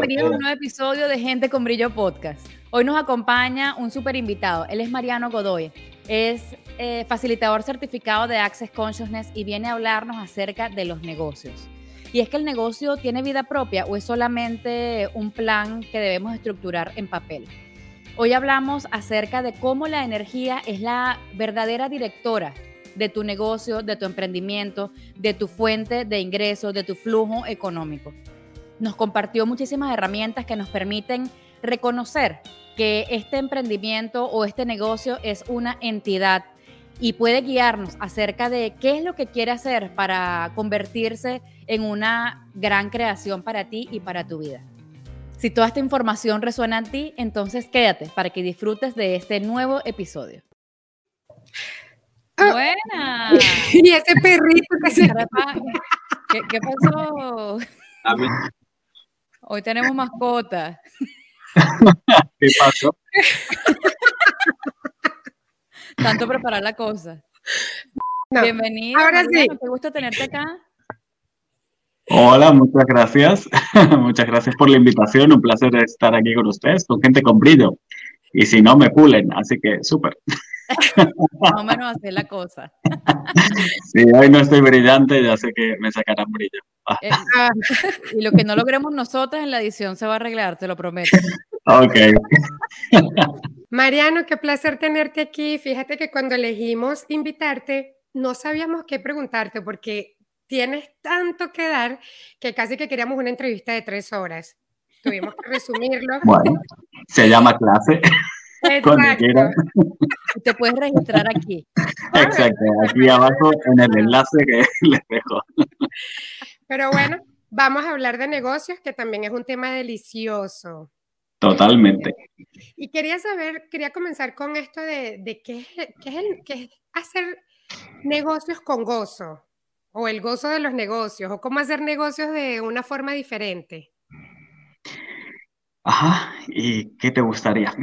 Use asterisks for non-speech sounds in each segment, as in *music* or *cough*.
Bienvenidos a un nuevo episodio de Gente con Brillo Podcast. Hoy nos acompaña un super invitado. Él es Mariano Godoy. Es eh, facilitador certificado de Access Consciousness y viene a hablarnos acerca de los negocios. Y es que el negocio tiene vida propia o es solamente un plan que debemos estructurar en papel. Hoy hablamos acerca de cómo la energía es la verdadera directora de tu negocio, de tu emprendimiento, de tu fuente de ingresos, de tu flujo económico nos compartió muchísimas herramientas que nos permiten reconocer que este emprendimiento o este negocio es una entidad y puede guiarnos acerca de qué es lo que quiere hacer para convertirse en una gran creación para ti y para tu vida. Si toda esta información resuena en ti, entonces quédate para que disfrutes de este nuevo episodio. Ah. Buena. *laughs* Y ese perrito que se... ¿Qué, qué pasó? Hoy tenemos mascota. *laughs* ¿Qué pasó? Tanto preparar la cosa. No. Bienvenido. Ahora sí. Qué gusto tenerte acá. Hola, muchas gracias. *laughs* muchas gracias por la invitación. Un placer estar aquí con ustedes, con gente con brillo. Y si no, me pulen, así que súper. Más o menos así es la cosa. Si hoy no estoy brillante, ya sé que me sacarán brillo. Ah, Eh, y lo que no logremos nosotras en la edición se va a arreglar, te lo prometo. ok. Mariano, qué placer tenerte aquí. Fíjate que cuando elegimos invitarte, no sabíamos qué preguntarte porque tienes tanto que dar que casi que queríamos una entrevista de tres horas. Tuvimos que resumirlo. Bueno, se llama clase. Cuando Exacto. Te puedes registrar aquí. Exacto. Aquí abajo en el enlace que *laughs* les dejo. Pero bueno, vamos a hablar de negocios, que también es un tema delicioso. Totalmente. Y quería saber, quería comenzar con esto de, de qué, es, qué es el- qué es hacer negocios con gozo, o el gozo de los negocios, o cómo hacer negocios de una forma diferente. Ajá. ¿Y qué te gustaría?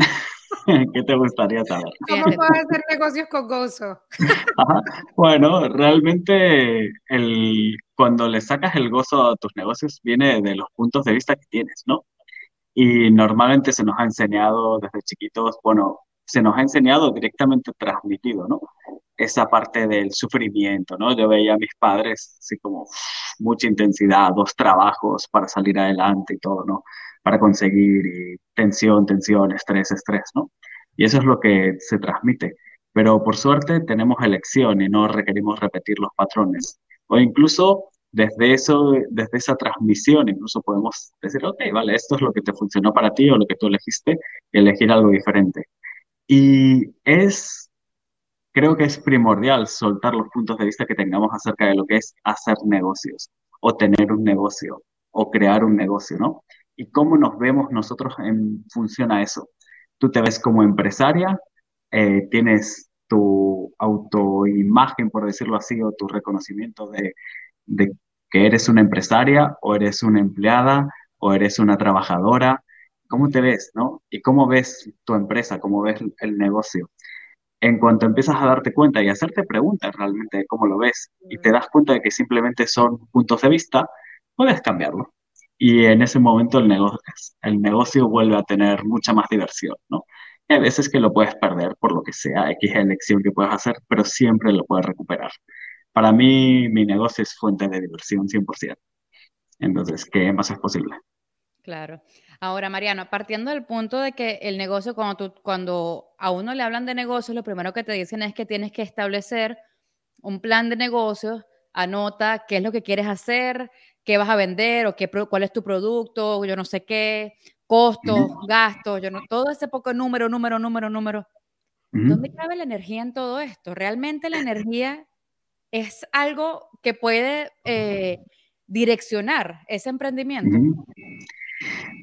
*laughs* ¿Qué te gustaría saber? ¿Cómo puedo hacer negocios con gozo? *laughs* Ajá. Bueno, realmente el, cuando le sacas el gozo a tus negocios viene de los puntos de vista que tienes, ¿no? Y normalmente se nos ha enseñado desde chiquitos, bueno, se nos ha enseñado directamente transmitido, ¿no? Esa parte del sufrimiento, ¿no? Yo veía a mis padres así como uf, mucha intensidad, dos trabajos para salir adelante y todo, ¿no? Para conseguir y tensión, tensión, estrés, estrés, ¿no? Y eso es lo que se transmite pero por suerte tenemos elección y no requerimos repetir los patrones. O incluso desde eso, desde esa transmisión, incluso podemos decir, ok, vale, esto es lo que te funcionó para ti o lo que tú elegiste, elegir algo diferente. Y es, creo que es primordial soltar los puntos de vista que tengamos acerca de lo que es hacer negocios, o tener un negocio, o crear un negocio, ¿no? Y cómo nos vemos nosotros en función a eso. Tú te ves como empresaria, eh, tienes tu autoimagen, por decirlo así, o tu reconocimiento de, de que eres una empresaria, o eres una empleada, o eres una trabajadora. ¿Cómo te ves, no? Y cómo ves tu empresa, cómo ves el negocio. En cuanto empiezas a darte cuenta y a hacerte preguntas realmente de cómo lo ves, y te das cuenta de que simplemente son puntos de vista, puedes cambiarlo. Y en ese momento el negocio, el negocio vuelve a tener mucha más diversión, ¿no? Y hay veces que lo puedes perder por lo que sea, X elección que puedas hacer, pero siempre lo puedes recuperar. Para mí, mi negocio es fuente de diversión 100%. Entonces, ¿qué más es posible? Claro. Ahora, Mariano, partiendo del punto de que el negocio, cuando, tú, cuando a uno le hablan de negocios, lo primero que te dicen es que tienes que establecer un plan de negocios, anota qué es lo que quieres hacer, qué vas a vender o qué, cuál es tu producto, yo no sé qué, costos, gastos, yo no, todo ese poco número, número, número, número. ¿Dónde cabe la energía en todo esto? Realmente la energía es algo que puede eh, direccionar ese emprendimiento?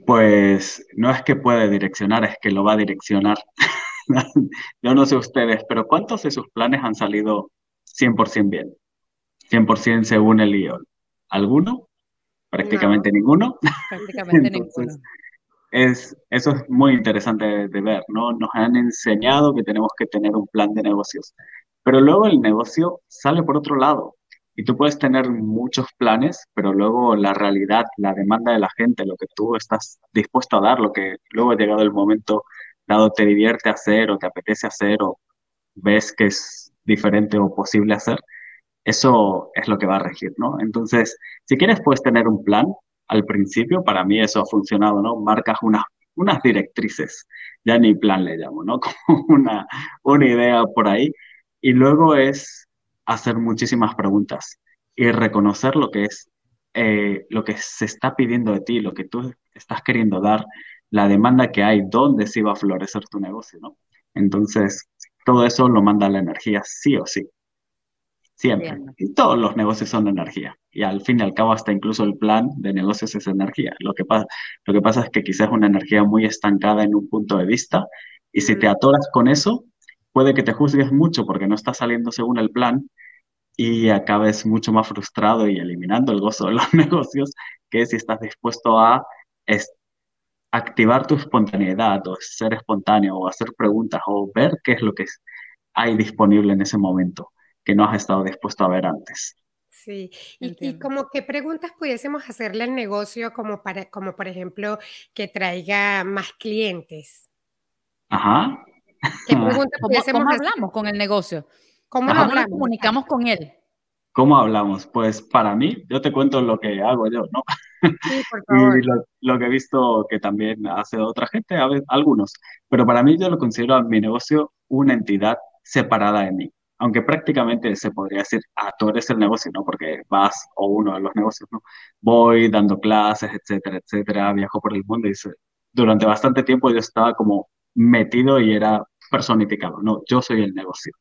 Pues no es que puede direccionar, es que lo va a direccionar. *laughs* Yo no sé ustedes, pero ¿cuántos de sus planes han salido 100% bien? 100% según el IOL. ¿Alguno? Prácticamente ninguno. Prácticamente *laughs* ninguno. Es, eso es muy interesante de, ver, ¿no? Nos han enseñado que tenemos que tener un plan de negocios, pero luego el negocio sale por otro lado. Y tú puedes tener muchos planes, pero luego la realidad, la demanda de la gente, lo que tú estás dispuesto a dar, lo que luego ha llegado el momento dado te divierte hacer o te apetece hacer o ves que es diferente o posible hacer, eso es lo que va a regir, ¿no? Entonces, si quieres, puedes tener un plan al principio, para mí eso ha funcionado, ¿no? Marcas unas, unas directrices, ya ni plan le llamo, ¿no? *laughs* Como una, una idea por ahí. Y luego es hacer muchísimas preguntas y reconocer lo que es, eh, lo que se está pidiendo de ti, lo que tú estás queriendo dar, la demanda que hay, dónde sí va a florecer tu negocio, ¿no? Entonces, todo eso lo manda la energía sí o sí. Siempre. Y todos los negocios son energía. Y al fin y al cabo, hasta incluso el plan de negocios es energía. Lo que, pasa, lo que pasa es que quizás una energía muy estancada en un punto de vista. Y si te atoras con eso, puede que te juzgues mucho porque no está saliendo según el plan y acabes mucho más frustrado y eliminando el gozo de los *laughs* negocios que si estás dispuesto a activar tu espontaneidad o ser espontáneo o hacer preguntas o ver qué es lo que hay disponible en ese momento que no has estado dispuesto a ver antes. Sí, y, como qué preguntas pudiésemos hacerle al negocio como para, como por ejemplo, que traiga más clientes. Ajá. ¿Qué *laughs* preguntas ¿Cómo, hablamos con el negocio? ¿Cómo, hablamos? comunicamos con él? ¿Cómo hablamos? Pues para mí, yo te cuento lo que hago yo, ¿no? Sí, por *laughs* favor. y lo, que he visto que también hace otra gente, a veces, algunos. Pero para mí yo lo considero a mi negocio una entidad separada de mí. Aunque prácticamente se podría decir, ah, tú eres el negocio, ¿no? Porque vas, o uno de los negocios, ¿no? Voy dando clases, etcétera, etcétera, viajo por el mundo y durante bastante tiempo yo estaba como metido y era personificado, no, yo soy el negocio.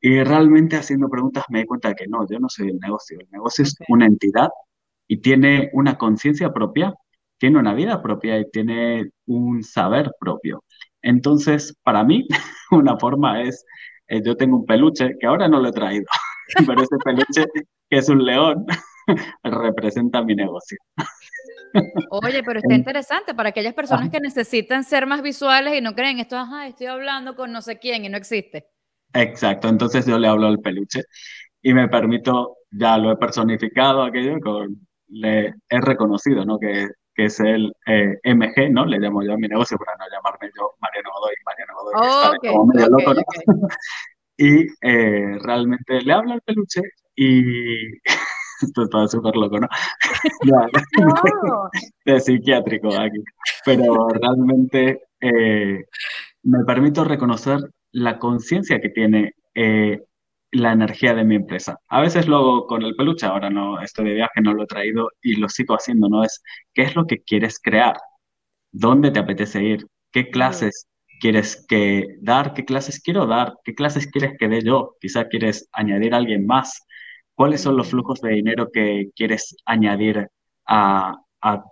Y realmente haciendo preguntas me di cuenta de que no, yo no soy el negocio. El negocio es una entidad y tiene una conciencia propia, tiene una vida propia y tiene un saber propio. Entonces, para mí, *laughs* una forma es, eh, yo tengo un peluche que ahora no lo he traído, *laughs* pero ese peluche, que es un león, *laughs* representa mi negocio. Oye, pero está interesante para aquellas personas que necesitan ser más visuales y no creen esto, ajá, estoy hablando con no sé quién y no existe. Exacto, entonces yo le hablo al peluche y me permito, ya lo he personificado aquello, con, le he reconocido, ¿no? Que, que es el eh, MG, ¿no? Le llamo yo a mi negocio para no llamarme yo Mariano Godoy, Mariano Godoy, okay, como medio loco, ¿no? *laughs* y eh, realmente le hablo al peluche y *laughs* esto está súper loco, ¿no? *laughs* no. de psiquiátrico aquí. Pero realmente eh, me permito reconocer la conciencia que tiene eh, la energía de mi empresa. A veces lo hago con el peluche, ahora no estoy de viaje, no lo he traído y lo sigo haciendo, ¿no? Es qué es lo que quieres crear, dónde te apetece ir, qué clases quieres que dar, qué clases quiero dar, qué clases quieres que dé yo, quizá quieres añadir a alguien más, cuáles son los flujos de dinero que quieres añadir a, a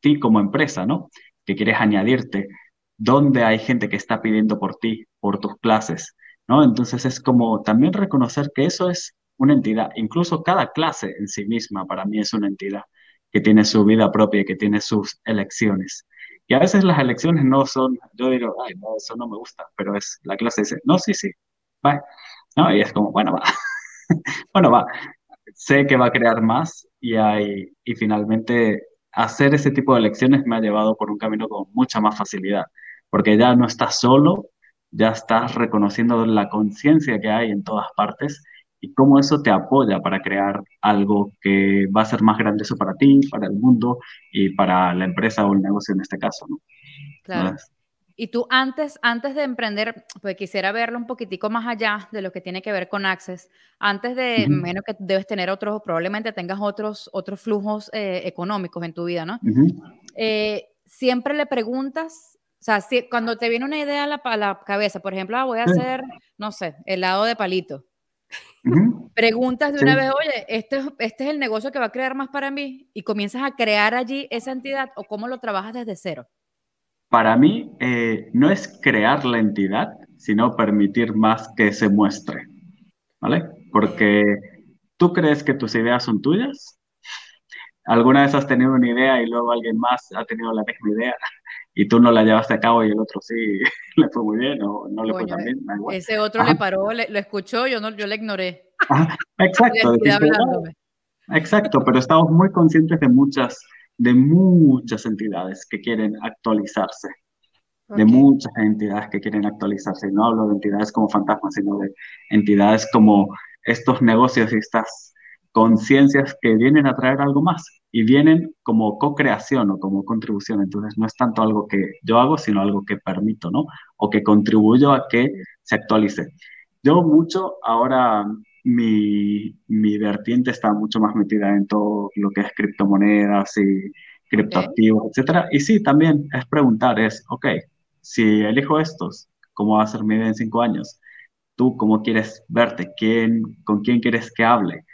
ti como empresa, ¿no? Que quieres añadirte dónde hay gente que está pidiendo por ti, por tus clases, ¿no? Entonces es como también reconocer que eso es una entidad, incluso cada clase en sí misma para mí es una entidad que tiene su vida propia, que tiene sus elecciones. Y a veces las elecciones no son, yo digo, ay, no, eso no me gusta, pero es, la clase dice, no, sí, sí, va, ¿no? Y es como, bueno, va, *laughs* bueno, va, sé que va a crear más y hay, y finalmente hacer ese tipo de elecciones me ha llevado por un camino con mucha más facilidad porque ya no estás solo, ya estás reconociendo la conciencia que hay en todas partes y cómo eso te apoya para crear algo que va a ser más grandioso para ti, para el mundo y para la empresa o el negocio en este caso, ¿no? Claro. y tú antes, antes de emprender, pues quisiera verlo un poquitico más allá de lo que tiene que ver con Access. Antes de, menos que debes tener otros, probablemente tengas otros, otros flujos eh, económicos en tu vida, ¿no? Eh, siempre le preguntas o sea, si, cuando te viene una idea a la, cabeza, por ejemplo, ah, voy a hacer, no sé, helado de palito. Preguntas de una vez, oye, este, este es el negocio que va a crear más para mí y comienzas a crear allí esa entidad o cómo lo trabajas desde cero. Para mí eh, no es crear la entidad, sino permitir más que se muestre, ¿vale? Porque tú crees que tus ideas son tuyas. ¿Alguna vez has tenido una idea y luego alguien más ha tenido la misma idea? Y tú no la llevaste a cabo y el otro sí *laughs* le fue muy bien o no le fue tan bien. Ese otro le paró, lo escuchó, yo, no, yo le ignoré. exacto. exacto, pero estamos muy conscientes de muchas, de muchas entidades que quieren actualizarse. De muchas entidades que quieren actualizarse. No hablo de entidades como fantasmas, sino de entidades como estos negocios y estas conciencias que vienen a traer algo más y vienen como co-creación o como contribución. Entonces no es tanto algo que yo hago, sino algo que permito, ¿no? O que contribuyo a que se actualice. Yo mucho, ahora mi, mi vertiente está mucho más metida en todo lo que es criptomonedas y criptoactivos, etcétera. Y sí, también es preguntar, es, ok, si elijo estos, ¿cómo va a ser mi vida en cinco años? ¿Tú cómo quieres verte? ¿Quién, ¿Con quién quieres que hable?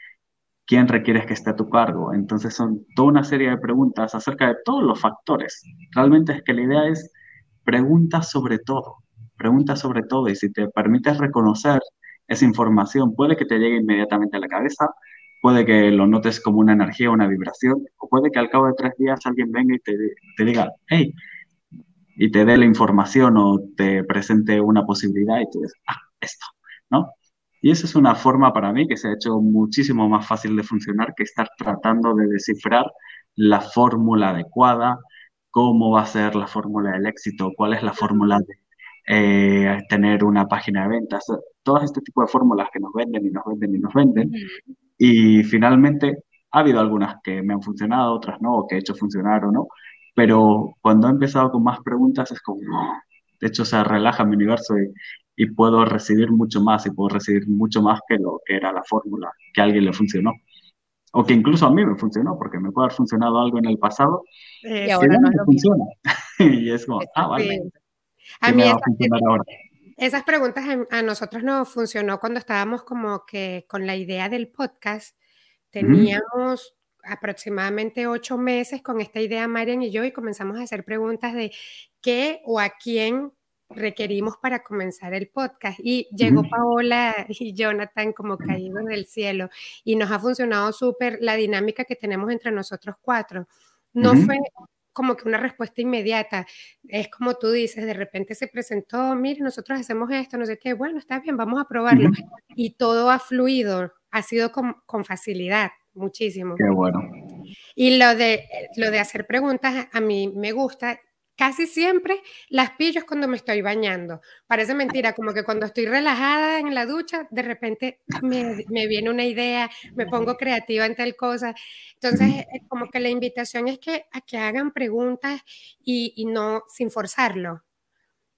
Quién requieres que esté a tu cargo. Entonces son toda una serie de preguntas acerca de todos los factores. Realmente es que la idea es pregunta sobre todo, pregunta sobre todo y si te permites reconocer esa información, puede que te llegue inmediatamente a la cabeza, puede que lo notes como una energía, una vibración, o puede que al cabo de tres días alguien venga y te, te diga, hey, y te dé la información o te presente una posibilidad y tú dices, ah, esto, ¿no? Y esa es una forma para mí que se ha hecho muchísimo más fácil de funcionar que estar tratando de descifrar la fórmula adecuada, cómo va a ser la fórmula del éxito, cuál es la fórmula de eh, tener una página de ventas, todas este tipo de fórmulas que nos venden y nos venden y nos venden. Y finalmente ha habido algunas que me han funcionado, otras no, o que he hecho funcionar o no, pero cuando he empezado con más preguntas es como, de hecho se relaja mi universo y, y puedo recibir mucho más y puedo recibir mucho más que lo que era la fórmula que a alguien le funcionó. O que incluso a mí me funcionó, porque me puede haber funcionado algo en el pasado y ahora no, funciona. *laughs* y es como, ah, vale. A mí esas preguntas a, nosotros nos funcionó cuando estábamos como que con la idea del podcast. Teníamos aproximadamente ocho meses con esta idea, Marian y yo, y comenzamos a hacer preguntas de qué o a quién requerimos para comenzar el podcast. Y llegó Paola y Jonathan como caídos del cielo y nos ha funcionado súper la dinámica que tenemos entre nosotros cuatro. No fue como que una respuesta inmediata. Es como tú dices, de repente se presentó, mire, nosotros hacemos esto, no sé qué, bueno, está bien, vamos a probarlo. Y todo ha fluido, ha sido con, con facilidad, muchísimo. Qué bueno. Y lo de, lo de hacer preguntas a mí me gusta Casi siempre las pillo cuando me estoy bañando. Parece mentira, como que cuando estoy relajada en la ducha, de repente me, *laughs* viene una idea, me pongo creativa en tal cosa. Entonces, como que la invitación es que a que hagan preguntas y, no sin forzarlo.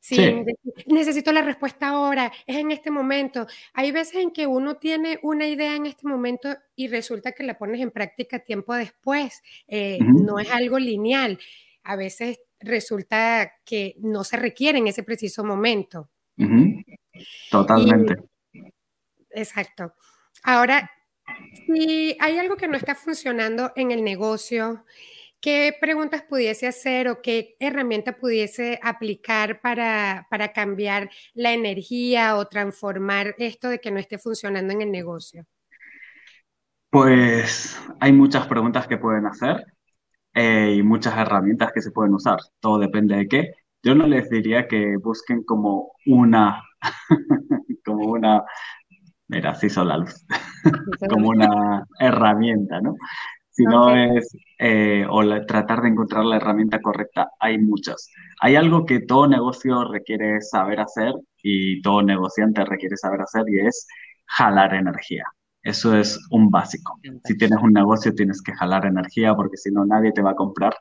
Sin necesito la respuesta ahora, es en este momento. Hay veces en que uno tiene una idea en este momento y resulta que la pones en práctica tiempo después. Eh, no es algo lineal. A veces resulta que no se requiere en ese preciso momento. Totalmente. exacto. Ahora, si hay algo que no está funcionando en el negocio, ¿qué preguntas pudiese hacer o qué herramienta pudiese aplicar para, para cambiar la energía o transformar esto de que no esté funcionando en el negocio? Pues hay muchas preguntas que pueden hacer. Eh, y muchas herramientas que se pueden usar. Todo depende de qué. Yo no les diría que busquen como una, *laughs* como una, mira, sí son la luz, como una herramienta, ¿no? Si no es, eh, o tratar de encontrar la herramienta correcta, hay muchas. Hay algo que todo negocio requiere saber hacer y todo negociante requiere saber hacer y es jalar energía. Eso es un básico. Si tienes un negocio tienes que jalar energía porque si no nadie te va a comprar.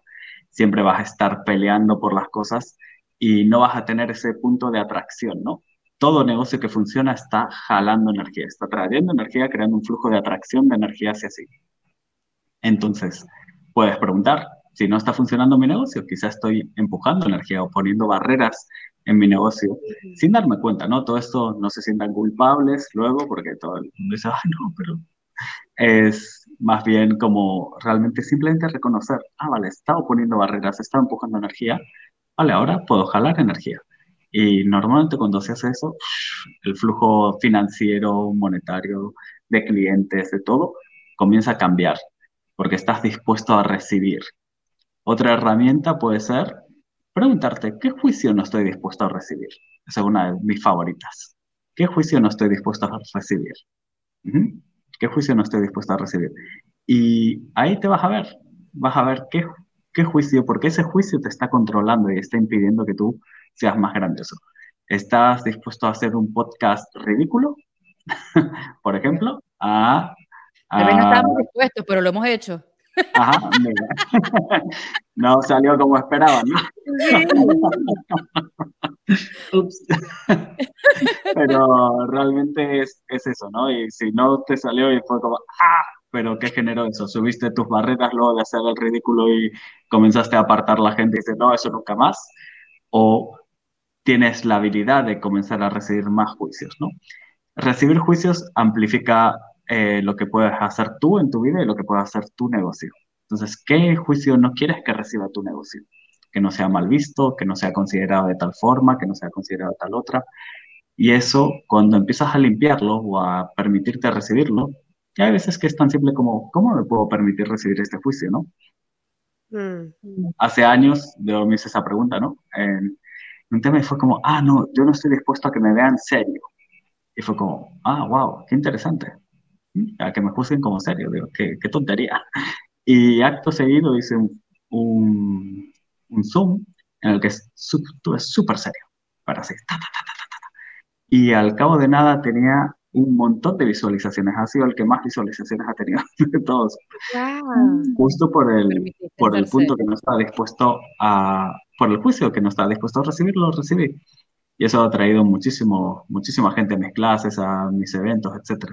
Siempre vas a estar peleando por las cosas y no vas a tener ese punto de atracción, ¿no? Todo negocio que funciona está jalando energía, está trayendo energía, creando un flujo de atracción de energía hacia sí. Entonces, puedes preguntar, si no está funcionando mi negocio, quizás estoy empujando energía o poniendo barreras en mi negocio, sin darme cuenta, ¿no? Todo esto no se sientan culpables luego, porque todo el mundo dice, ay, no, pero es más bien como realmente simplemente reconocer, ah, vale, estado poniendo barreras, estado empujando energía, vale, ahora puedo jalar energía. Y normalmente cuando se hace eso, el flujo financiero, monetario, de clientes, de todo, comienza a cambiar, porque estás dispuesto a recibir. Otra herramienta puede ser preguntarte, ¿qué juicio no estoy dispuesto a recibir? Esa es una de mis favoritas. ¿Qué juicio no estoy dispuesto a recibir? ¿Qué juicio no estoy dispuesto a recibir? Y ahí te vas a ver, vas a ver qué, qué juicio, porque ese juicio te está controlando y está impidiendo que tú seas más grandioso. ¿Estás dispuesto a hacer un podcast ridículo? *laughs* Por ejemplo, a... Vez no estábamos dispuestos, pero lo hemos hecho. Ajá, *laughs* No salió como esperaban, ¿no? Ups. *laughs* Pero realmente es, es, eso, ¿no? Y si no te salió y fue como, ¡ah! Pero ¿qué generó eso? Subiste tus barreras luego de hacer el ridículo y comenzaste a apartar la gente y dices, no, eso nunca más. O tienes la habilidad de comenzar a recibir más juicios, ¿no? Recibir juicios amplifica eh, lo que puedes hacer tú en tu vida y lo que puede hacer tu negocio. Entonces, ¿qué juicio no quieres que reciba tu negocio? Que no sea mal visto, que no sea considerado de tal forma, que no sea considerado de tal otra. Y eso, cuando empiezas a limpiarlo o a permitirte recibirlo, ya hay veces que es tan simple como, ¿cómo me puedo permitir recibir este juicio, no? Mm. Hace años yo me hice esa pregunta, ¿no? En, un tema fue como, ah, no, yo no estoy dispuesto a que me vean serio. Y fue como, ah, wow, qué interesante. A que me juzguen como serio, digo, qué, qué tontería. *laughs* Y acto seguido hice un, un, Zoom en el que estuve súper serio, para así, y al cabo de nada tenía un montón de visualizaciones, ha sido el que más visualizaciones ha tenido *laughs* de todos. Justo por el, por el punto que no estaba dispuesto a, por el juicio que no estaba dispuesto a recibirlo, recibí. Y eso ha traído muchísimo, muchísima gente a mis clases, a mis eventos, etc.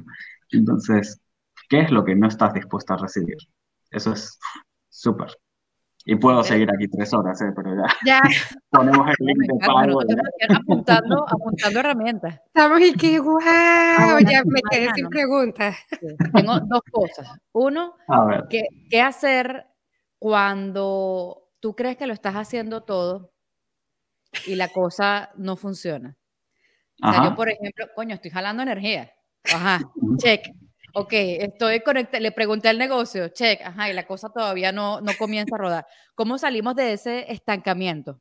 Entonces, ¿qué es lo que no estás dispuesto a recibir? Eso es súper. Y puedo seguir aquí tres horas, ¿eh? pero ya, ya. *laughs* ponemos el link de pago. Apuntando, apuntando herramientas. Estamos y qué *laughs* guau, ya me quedé sin preguntas. Tengo dos cosas. Uno, ¿qué, ¿qué hacer cuando tú crees que lo estás haciendo todo y la cosa no funciona? O sea, yo, por ejemplo, coño, estoy jalando energía. Ajá, check ok, estoy conectada, le pregunté al negocio, check, ajá, y la cosa todavía no, no comienza a rodar. ¿Cómo salimos de ese estancamiento?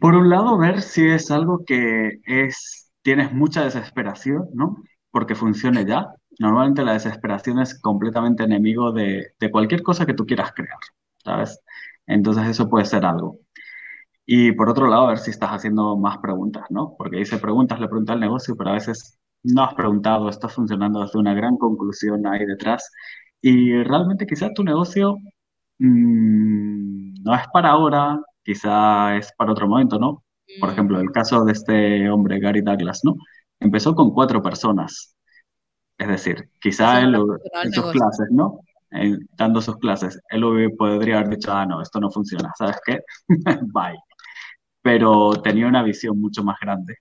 Por un lado, ver si es algo que es, tienes mucha desesperación, ¿no? Porque funcione ya. Normalmente la desesperación es completamente enemigo de, de cualquier cosa que tú quieras crear, ¿sabes? Entonces eso puede ser algo. Y por otro lado, ver si estás haciendo más preguntas, ¿no? Porque hice preguntas, le pregunté al negocio, pero a veces no has preguntado, está funcionando desde una gran conclusión ahí detrás. Y realmente quizás tu negocio mm, no es para ahora, quizá es para otro momento, ¿no? Por mm. ejemplo, el caso de este hombre, Gary Douglas, ¿no? Empezó con cuatro personas. Es decir, quizá él en sus clases, ¿no? dando sus clases, él podría haber dicho, ah, no, esto no funciona, ¿sabes qué? *laughs* Bye. Pero tenía una visión mucho más grande.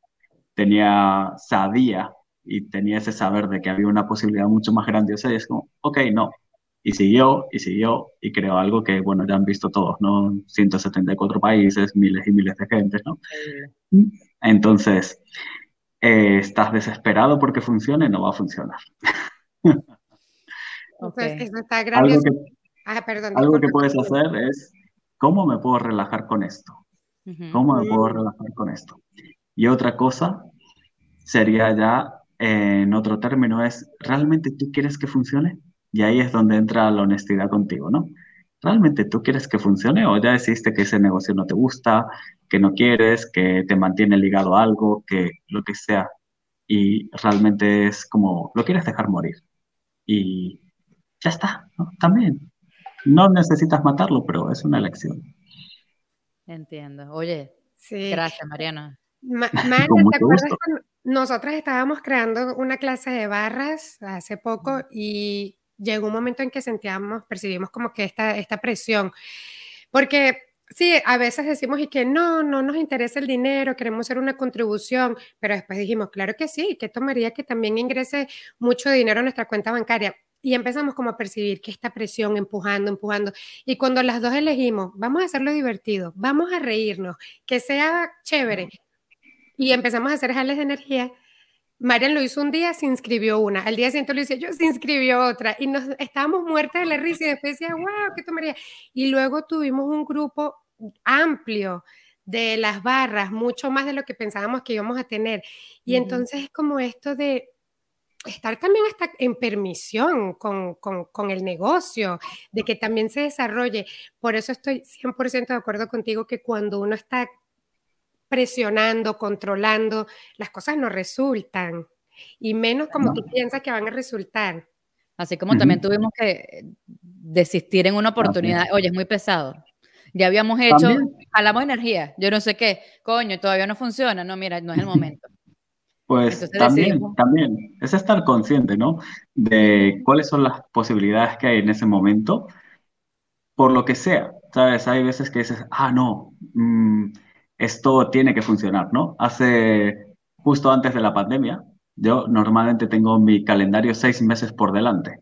Tenía, sabía y tenía ese saber de que había una posibilidad mucho más grandiosa y es como, ok, no. Y siguió, y siguió, y creó algo que, bueno, ya han visto todos, ¿no? 174 países, miles y miles de gente, ¿no? Entonces, eh, ¿estás desesperado porque funcione? No va a funcionar. *laughs* Okay. está algo que, ah, perdón, algo que puedes hacer es, ¿cómo me puedo relajar con esto? ¿Cómo me puedo relajar con esto? Y otra cosa sería ya en otro término, es, ¿realmente tú quieres que funcione? Y ahí es donde entra la honestidad contigo, ¿no? ¿Realmente tú quieres que funcione o ya deciste que ese negocio no te gusta, que no quieres, que te mantiene ligado a algo, que lo que sea? Y realmente es como, lo quieres dejar morir. Y ya está, ¿no? También. No necesitas matarlo, pero es una elección. Entiendo. Oye, sí. gracias, Mariana. Ma *laughs* ¿te acuerdas nosotras estábamos creando una clase de barras hace poco y llegó un momento en que sentíamos, percibimos como que esta, esta presión, porque Sí, a veces decimos y que no, no nos interesa el dinero, queremos hacer una contribución, pero después dijimos, claro que sí, que tomaría que también ingrese mucho dinero a nuestra cuenta bancaria. Y empezamos como a percibir que esta presión empujando, empujando. Y cuando las dos elegimos, vamos a hacerlo divertido, vamos a reírnos, que sea chévere. Y empezamos a hacer jales de energía. Marian lo hizo un día, se inscribió una. Al día siguiente lo hice yo, se inscribió otra. Y nos estábamos muertas de la risa y después decía, wow, ¿qué tomaría? Y luego tuvimos un grupo amplio de las barras, mucho más de lo que pensábamos que íbamos a tener. Y entonces es como esto de estar también hasta en permisión con, con, el negocio, de que también se desarrolle. Por eso estoy 100% de acuerdo contigo que cuando uno está presionando, controlando, las cosas no resultan. Y menos como tú piensas que van a resultar. Así como también tuvimos que desistir en una oportunidad. Oye, es muy pesado. Ya habíamos hecho, hablamos de energía, yo no sé qué, coño, todavía no funciona, no, mira, no es el momento. Pues también, también, es estar consciente, ¿no? De cuáles son las posibilidades que hay en ese momento, por lo que sea, ¿sabes? Hay veces que dices, ah, no, mm, esto tiene que funcionar, ¿no? Hace, justo antes de la pandemia, yo normalmente tengo mi calendario seis meses por delante.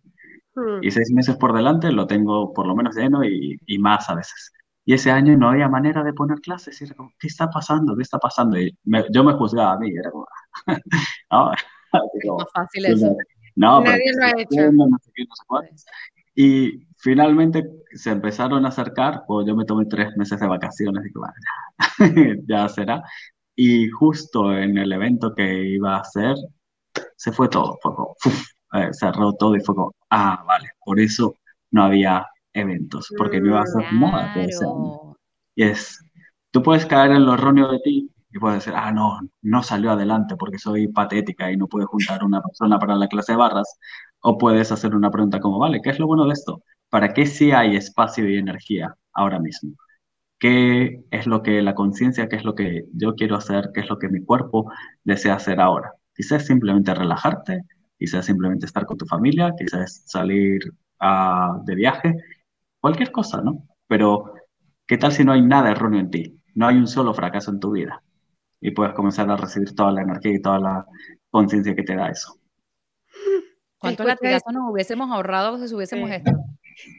Hmm. Y seis meses por delante lo tengo por lo menos lleno y, y más a veces. Y ese año no había manera de poner clases. Y era como, ¿qué está pasando? ¿Qué está pasando? Y yo me juzgaba a mí. Era como, no, *laughs* es más fácil eso. No, Nadie lo ha hecho. No sé qué, no sé y finalmente se empezaron a acercar, pues yo me tomé tres meses de vacaciones y bueno, ya, *laughs* ya será. Y justo en el evento que iba a hacer, se fue todo, fue como, eh, cerró todo y fue como, ah, vale, por eso no había eventos, porque no iba a ser moda Y es, tú puedes caer en lo erróneo de ti y puedes decir, ah, no, no salió adelante porque soy patética y no pude juntar una persona para la clase de barras. O puedes hacer una pregunta como, vale, ¿qué es lo bueno de esto? ¿Para qué sí hay espacio y energía ahora mismo? ¿Qué es lo que la conciencia, qué es lo que yo quiero hacer, qué es lo que mi cuerpo desea hacer ahora? Quizás simplemente relajarte, quizás simplemente estar con tu familia, quizás salir ah, de viaje, cualquier cosa, ¿no? Pero, ¿qué tal si no hay nada erróneo en ti? No hay un solo fracaso en tu vida. Y puedes comenzar a recibir toda la energía y toda la conciencia que te da eso. ¿Cuántos latigazos nos hubiésemos ahorrado si hubiésemos esto?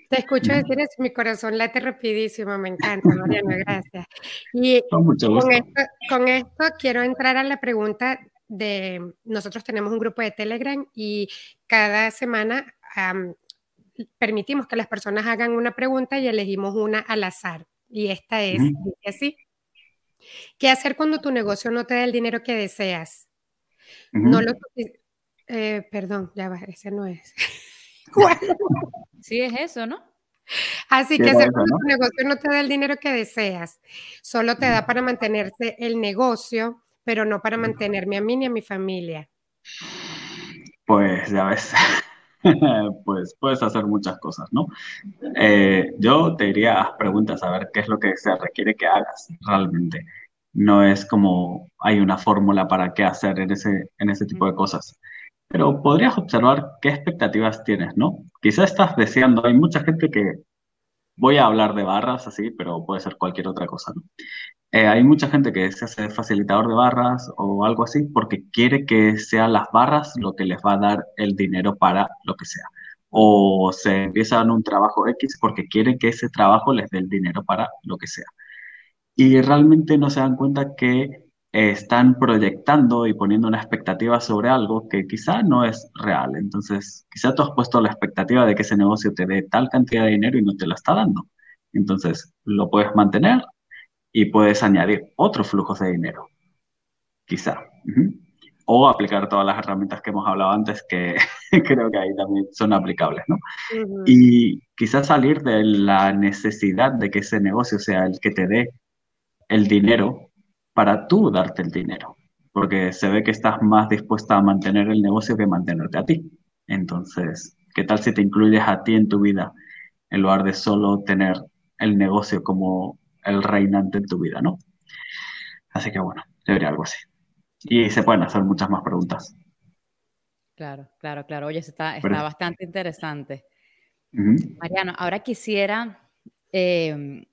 Te escucho decir eso, mi corazón late rapidísimo, me encanta, Mariana, gracias. Y con, esto, con, esto, quiero entrar a la pregunta de, nosotros tenemos un grupo de Telegram y cada semana permitimos que las personas hagan una pregunta y elegimos una al azar. Y esta es, dice así, ¿qué hacer cuando tu negocio no te da el dinero que deseas? No lo... Eh, perdón, ya va, ese no es. *laughs* *laughs* sí, es eso, ¿no? Así que hacer cuando tu negocio no te da el dinero que deseas, solo te da para mantenerse el negocio, pero no para mantenerme a mí ni a mi familia. Pues ya ves. *laughs* pues puedes hacer muchas cosas, ¿no? Eh, yo te diría, haz preguntas a ver qué es lo que se requiere que hagas realmente. No es como hay una fórmula para qué hacer en ese, en ese tipo de cosas. Pero podrías observar qué expectativas tienes, ¿no? Quizás estás deseando, hay mucha gente que voy a hablar de barras así, pero puede ser cualquier otra cosa, ¿no? Eh, hay mucha gente que se hace facilitador de barras o algo así porque quiere que sean las barras lo que les va a dar el dinero para lo que sea. O se empiezan un trabajo X porque quieren que ese trabajo les dé el dinero para lo que sea. Y realmente no se dan cuenta que están proyectando y poniendo una expectativa sobre algo que quizá no es real. Entonces, quizá tú has puesto la expectativa de que ese negocio te dé tal cantidad de dinero y no te lo está dando. Entonces, lo puedes mantener y puedes añadir otros flujos de dinero, quizá. O aplicar todas las herramientas que hemos hablado antes, que *laughs* creo que ahí también son aplicables, ¿no? Y quizás salir de la necesidad de que ese negocio sea el que te dé el dinero para tú darte el dinero, porque se ve que estás más dispuesta a mantener el negocio que mantenerte a ti. Entonces, ¿qué tal si te incluyes a ti en tu vida en lugar de solo tener el negocio como el reinante en tu vida, ¿no? Así que bueno, debería algo así. Y se pueden hacer muchas más preguntas. Claro, claro, claro. Oye, está, está bastante interesante. Mariano, ahora quisiera eh,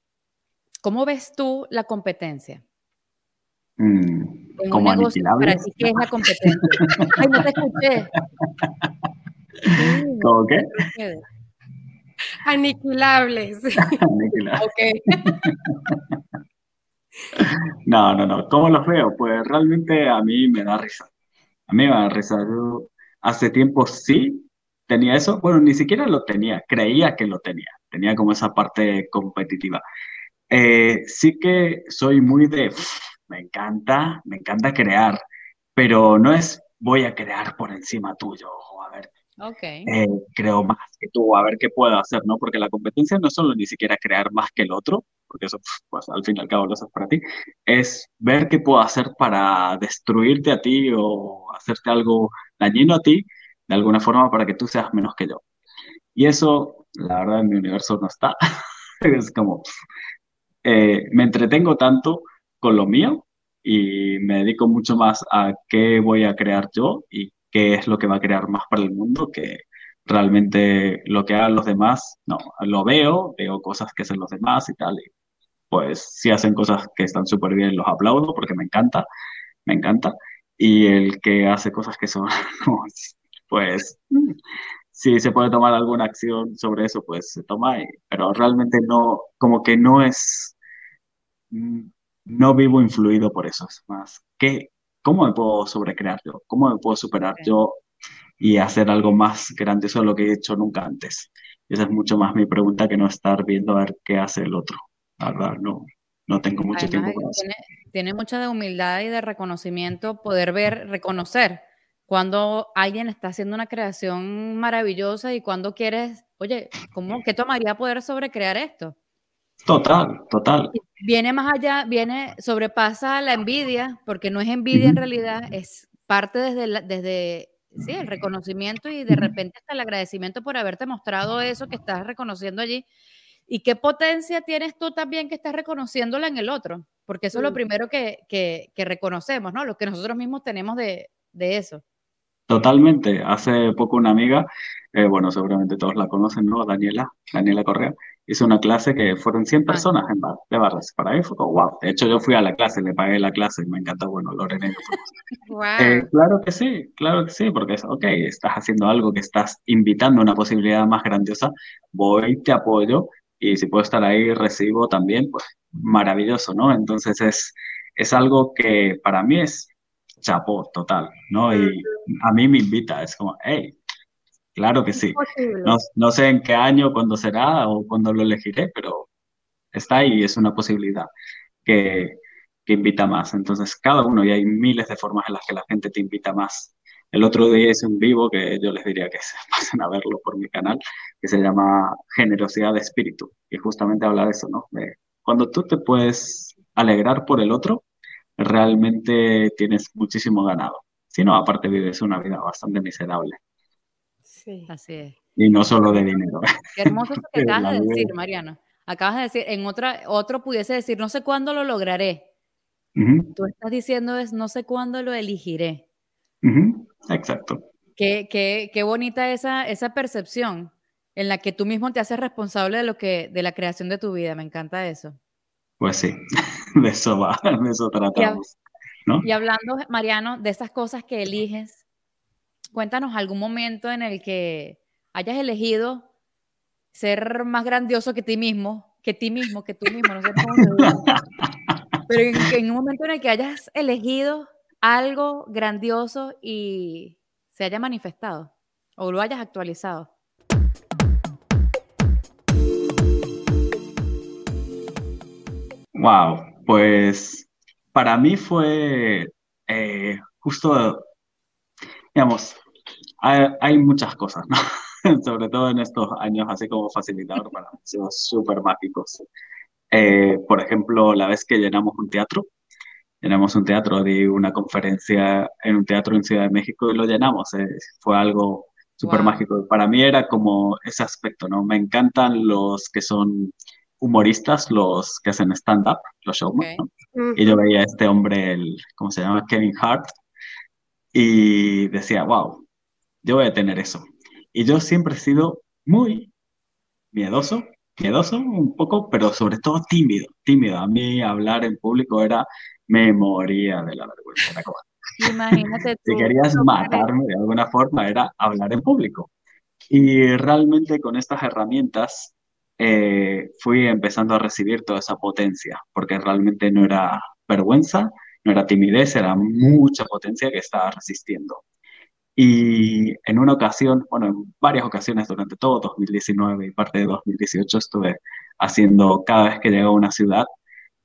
¿cómo ves tú la competencia? Mm, como aniquilable. Para ti, ¿qué es la competencia? Ay, no te escuché. *laughs* ¿Cómo qué? Aniquilables. *laughs* Aniquilables. *laughs* No, no, no. ¿Cómo los veo? Pues realmente a mí me da risa. A mí me da risa. Yo hace tiempo sí tenía eso. Bueno, ni siquiera lo tenía. Creía que lo tenía. Tenía como esa parte competitiva. Eh, sí que soy muy de, me encanta, me encanta crear, pero no es voy a crear por encima tuyo, o a ver, okay. Eh, creo más que tú, a ver qué puedo hacer, ¿no? Porque la competencia no es solo ni siquiera crear más que el otro, porque eso, pues al fin y al cabo lo haces para ti, es ver qué puedo hacer para destruirte a ti o hacerte algo dañino a ti, de alguna forma, para que tú seas menos que yo. Y eso, la verdad, en mi universo no está. *laughs* es como, eh, me entretengo tanto con lo mío y me dedico mucho más a qué voy a crear yo y qué es lo que va a crear más para el mundo que realmente lo que hagan los demás. No, lo veo, veo cosas que hacen los demás y tal. Y pues si hacen cosas que están súper bien, los aplaudo porque me encanta, me encanta. Y el que hace cosas que son, *laughs* pues, si se puede tomar alguna acción sobre eso, pues se toma, pero realmente no, como que no es no vivo influido por eso. Es más, ¿qué, ¿cómo me puedo sobrecrear yo? ¿Cómo me puedo superar yo y hacer algo más grandioso de lo que he hecho nunca antes? Esa es mucho más mi pregunta que no estar viendo a ver qué hace el otro. La verdad, no, no tengo mucho tiempo para eso. Tiene, mucha de humildad y de reconocimiento poder ver, reconocer cuando alguien está haciendo una creación maravillosa y cuando quieres, oye, ¿cómo, ¿qué tomaría poder sobrecrear esto? Total, total. Viene más allá, viene, sobrepasa la envidia, porque no es envidia en realidad, es parte desde, desde sí, el reconocimiento y de repente hasta el agradecimiento por haberte mostrado eso que estás reconociendo allí. ¿Y qué potencia tienes tú también que estás reconociéndola en el otro? Porque eso es lo primero que, que, que reconocemos, ¿no? Lo que nosotros mismos tenemos de, de eso. Totalmente. Hace poco una amiga, eh, bueno, seguramente todos la conocen, ¿no? Daniela, Daniela Correa, hizo una clase que fueron 100 ah. personas en bar, de barras. Para mí fue como, wow. De hecho, yo fui a la clase, le pagué la clase y me encanta, bueno, Lorena *laughs* wow. eh, claro que sí, claro que sí, porque es, ok, estás haciendo algo que estás invitando a una posibilidad más grandiosa, voy, te apoyo y si puedo estar ahí, recibo también, pues maravilloso, ¿no? Entonces es, es algo que para mí es chapó total, ¿no? Y a mí me invita, es como, hey, Claro que sí. No, no, sé en qué año, cuándo será o cuándo lo elegiré, pero está ahí, es una posibilidad que, que invita más. Entonces, cada uno, y hay miles de formas en las que la gente te invita más. El otro día es un vivo que yo les diría que *laughs* se pasen a verlo por mi canal, que se llama Generosidad de Espíritu, y justamente habla de eso, ¿no? De cuando tú te puedes alegrar por el otro, realmente tienes muchísimo ganado. Si no, aparte vives una vida bastante miserable. Sí. Así es. Y no solo de dinero. Qué hermoso lo que *laughs* acabas de decir, Mariano. Acabas de decir, en otra, otro pudiese decir, no sé cuándo lo lograré. Tú estás diciendo es, no sé cuándo lo elegiré. Exacto. Qué, qué, qué, bonita esa, esa percepción en la que tú mismo te haces responsable de lo que, de la creación de tu vida. Me encanta eso. Pues sí, *laughs* de eso va, de eso tratamos. y hablando, Mariano, de esas cosas que eliges, cuéntanos algún momento en el que hayas elegido ser más grandioso que ti mismo, que ti mismo, que tú mismo, no sé cómo *laughs* Pero en, un momento en el que hayas elegido algo grandioso y se haya manifestado o lo hayas actualizado. Wow, pues para mí fue eh, justo digamos, hay, muchas cosas, ¿no? *laughs* Sobre todo en estos años, así como facilitador, para mí, son súper mágicos. Eh, por ejemplo, la vez que llenamos un teatro, llenamos un teatro, di una conferencia en un teatro en Ciudad de México y lo llenamos. Eh, fue algo súper mágico. Para mí era como ese aspecto, ¿no? Me encantan los que son humoristas, los que hacen stand-up, los showman, ¿no? Y yo veía a este hombre, el, ¿cómo se llama? Kevin Hart, y decía, wow, yo voy a tener eso. Y yo siempre he sido muy miedoso miedoso un poco, pero sobre todo tímido, tímido. A mí hablar en público era, me moría de la vergüenza. Era como, Imagínate *laughs* tú. si querías matarme de alguna forma era hablar en público. Y realmente con estas herramientas eh, fui empezando a recibir toda esa potencia, porque realmente no era vergüenza, no era timidez, era mucha potencia que estaba resistiendo. Y en una ocasión, bueno, en varias ocasiones durante todo 2019 y parte de 2018 estuve haciendo, cada vez que llegaba a una ciudad,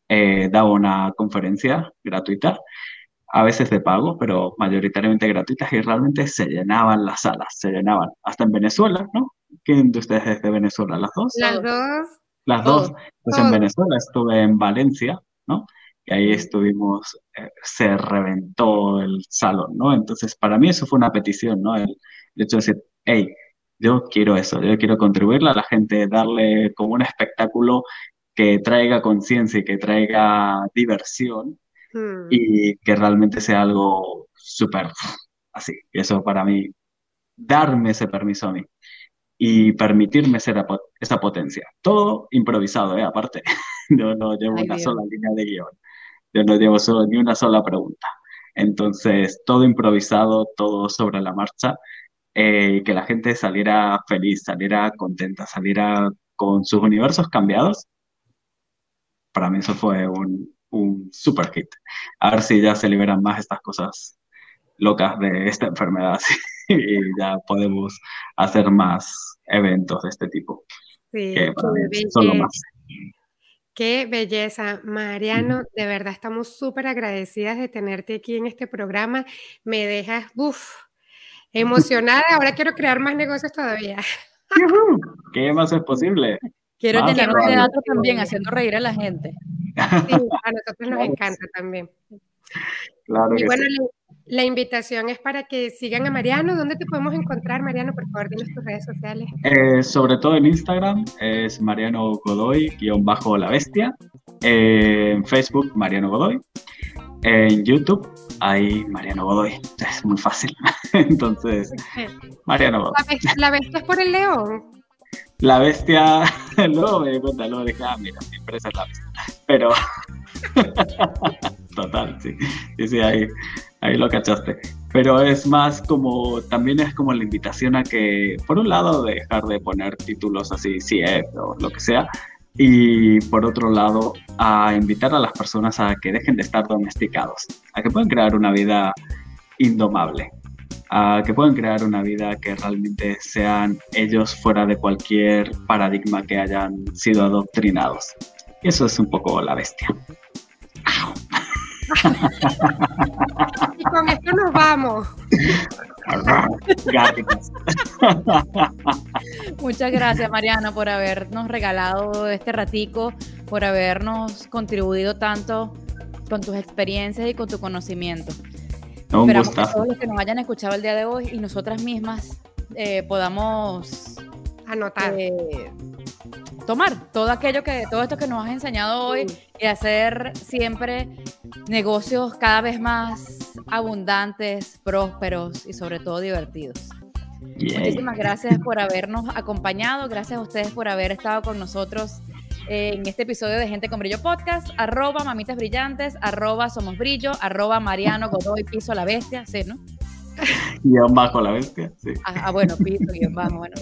eh, daba una conferencia gratuita, a veces de pago, pero mayoritariamente gratuitas y realmente se llenaban las salas, se llenaban. Hasta en Venezuela, ¿no? ¿Quién de ustedes es de Venezuela? ¿Las dos? Las dos. Las dos. Pues en Todos. Venezuela estuve en Valencia, ¿no? Y ahí estuvimos, eh, se reventó el salón, ¿no? Entonces, para mí eso fue una petición, ¿no? El, el hecho de decir, hey, yo quiero eso, yo quiero contribuirle a la gente, darle como un espectáculo que traiga conciencia y que traiga diversión Hmm. y que realmente sea algo súper así. Y eso para mí, darme ese permiso a mí y permitirme ser esa potencia. Todo improvisado, ¿eh? Aparte, *laughs* yo no llevo Ay, una sola línea de guion, yo no llevo solo, ni una sola pregunta. Entonces, todo improvisado, todo sobre la marcha, eh, que la gente saliera feliz, saliera contenta, saliera con sus universos cambiados, para mí eso fue un, un super hit. A ver si ya se liberan más estas cosas locas de esta enfermedad *laughs* y ya podemos hacer más eventos de este tipo, Sí, que para mí qué son lo más. Qué belleza, Mariano, de verdad estamos súper agradecidas de tenerte aquí en este programa. Me dejas, uff, emocionada. Ahora quiero crear más negocios todavía. ¿Qué más es posible? Quiero Más tener un teatro también, haciendo reír a la gente. Sí, a nosotros nos encanta también. Claro Y que bueno, sí. La, invitación es para que sigan a Mariano. ¿Dónde te podemos encontrar, Mariano? Por favor, dinos tus redes sociales. Eh, sobre todo en Instagram es Mariano Godoy, guion bajo la bestia. Eh, en Facebook, Mariano Godoy. En YouTube, hay Mariano Godoy. *laughs* Es muy fácil. *laughs* Entonces, Mariano Godoy. La, bes- la bestia es por el león. La bestia, *laughs* luego me di cuenta, luego dije, ah, mira, mi empresa es la bestia. Pero, total, sí, sí, sí, ahí, ahí lo cachaste. Pero es más como, también es como la invitación a que, por un lado, dejar de poner títulos así, CF o lo que sea, y por otro lado, a invitar a las personas a que dejen de estar domesticados, a que puedan crear una vida indomable, a que puedan crear una vida que realmente sean ellos fuera de cualquier paradigma que hayan sido adoctrinados. Y eso es un poco la bestia. *laughs* Con esto nos vamos. *laughs* Muchas gracias, Mariano, por habernos regalado este ratico, por habernos contribuido tanto con tus experiencias y con tu conocimiento. Un Esperamos que gustazo. todos los que nos hayan escuchado el día de hoy y nosotras mismas eh, podamos Anotar. eh, tomar todo aquello que, todo esto que nos has enseñado hoy y hacer siempre negocios cada vez más abundantes, prósperos y sobre todo divertidos. Yay. Muchísimas gracias por habernos acompañado, gracias a ustedes por haber estado con nosotros en este episodio de Gente con Brillo Podcast, arroba mamitas brillantes, arroba somos brillo, arroba Mariano Godoy Piso la Bestia, sí, ¿no? Guión bajo la bestia. Sí. Ah, ah, bueno, piso, guion bajo, bueno.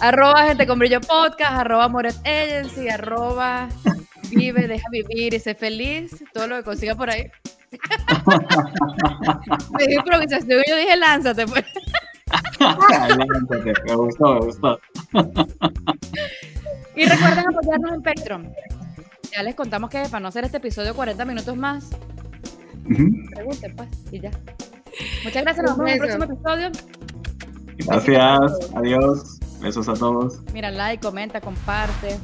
Arroba gente con brillo podcast, arroba Moret Agency, arroba vive, deja vivir y sé feliz, todo lo que consiga por ahí. *laughs* Me dio improvisación y yo dije, lánzate, pues. Lánzate, me gustó, me gustó. Y recuerden apoyarnos en Patreon. Ya les contamos que para no hacer este episodio 40 minutos más, Ujú. pregunten pues, y ya. Muchas gracias, nos vemos en el próximo episodio. Gracias, adiós. Besos a todos. Mira, like, comenta, comparte.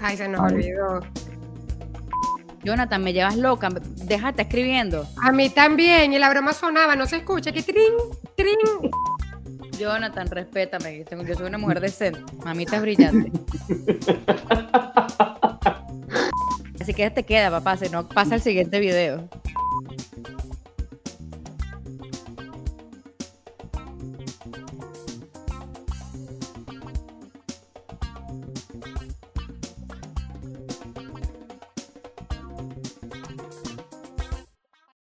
Ay, se nos Ay. olvidó. Jonathan, me llevas loca, déjate escribiendo. A mí también. Y la broma sonaba, no se escucha. Que trin, trin. Jonathan, respétame, yo soy una mujer decente, mamita es brillante. *laughs* Así que te queda, papá, si no pasa el siguiente video.